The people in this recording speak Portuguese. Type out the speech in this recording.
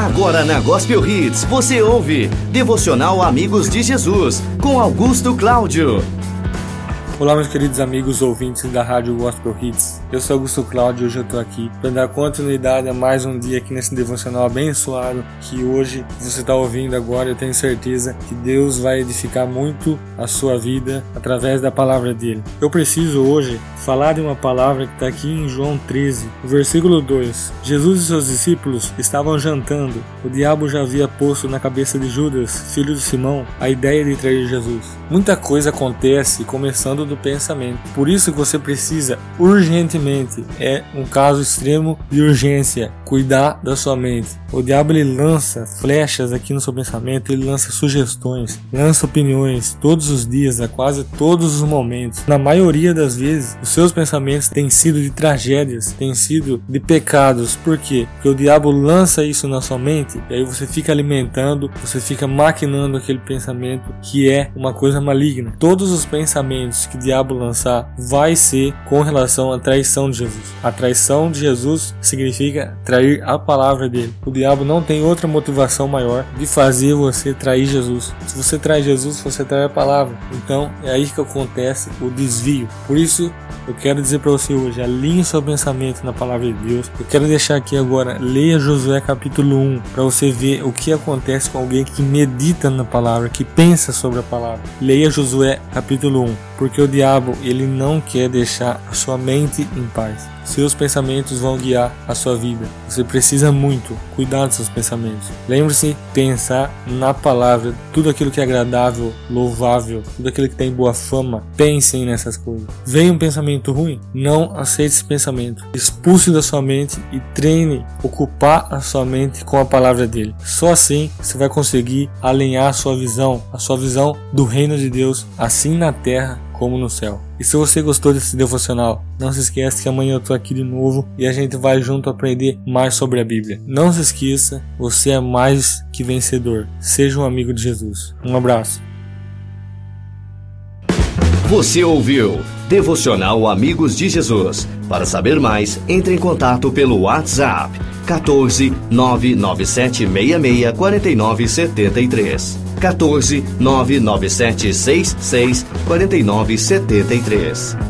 Agora na Gospel Hits você ouve Devocional Amigos de Jesus com Augusto Cláudio. Olá, meus queridos amigos ouvintes da Rádio Gospel Hits. Eu sou Augusto Cláudio e hoje eu estou aqui para dar continuidade a mais um dia aqui nesse devocional abençoado que hoje você está ouvindo agora. Eu tenho certeza que Deus vai edificar muito a sua vida através da palavra dele. Eu preciso hoje falar de uma palavra que está aqui em João 13, versículo 2. Jesus e seus discípulos estavam jantando. O diabo já havia posto na cabeça de Judas, filho de Simão, a ideia de trair Jesus. Muita coisa acontece começando do pensamento. Por isso que você precisa urgentemente, é um caso extremo de urgência, cuidar da sua mente. O diabo ele lança flechas aqui no seu pensamento, ele lança sugestões, lança opiniões todos os dias, a quase todos os momentos. Na maioria das vezes, os seus pensamentos têm sido de tragédias, têm sido de pecados. Por quê? Porque o diabo lança isso na sua mente e aí você fica alimentando, você fica maquinando aquele pensamento que é uma coisa maligna. Todos os pensamentos que o diabo lançar vai ser com relação à traição de Jesus. A traição de Jesus significa trair a palavra dele. O diabo não tem outra motivação maior de fazer você trair Jesus. Se você trai Jesus, você trai a palavra. Então é aí que acontece o desvio. Por isso eu quero dizer para você hoje, alinhe seu pensamento na palavra de Deus. Eu quero deixar aqui agora, leia Josué capítulo 1, para você ver o que acontece com alguém que medita na palavra, que pensa sobre a palavra. Leia Josué capítulo 1, porque o diabo, ele não quer deixar a sua mente em paz. Seus pensamentos vão guiar a sua vida. Você precisa muito cuidar dos seus pensamentos. Lembre-se pensar na palavra, tudo aquilo que é agradável, louvável, tudo aquilo que tem boa fama. Pensem nessas coisas. Vem um pensamento ruim? Não aceite esse pensamento. Expulse da sua mente e treine ocupar a sua mente com a palavra dele. Só assim você vai conseguir alinhar a sua visão, a sua visão do reino de Deus, assim na terra como no céu. E se você gostou desse devocional, não se esqueça que amanhã eu tô aqui de novo e a gente vai junto aprender mais sobre a Bíblia. Não se esqueça, você é mais que vencedor. Seja um amigo de Jesus. Um abraço. Você ouviu Devocional Amigos de Jesus. Para saber mais, entre em contato pelo WhatsApp 14 997 66 49 73. 14 997 66 49 73.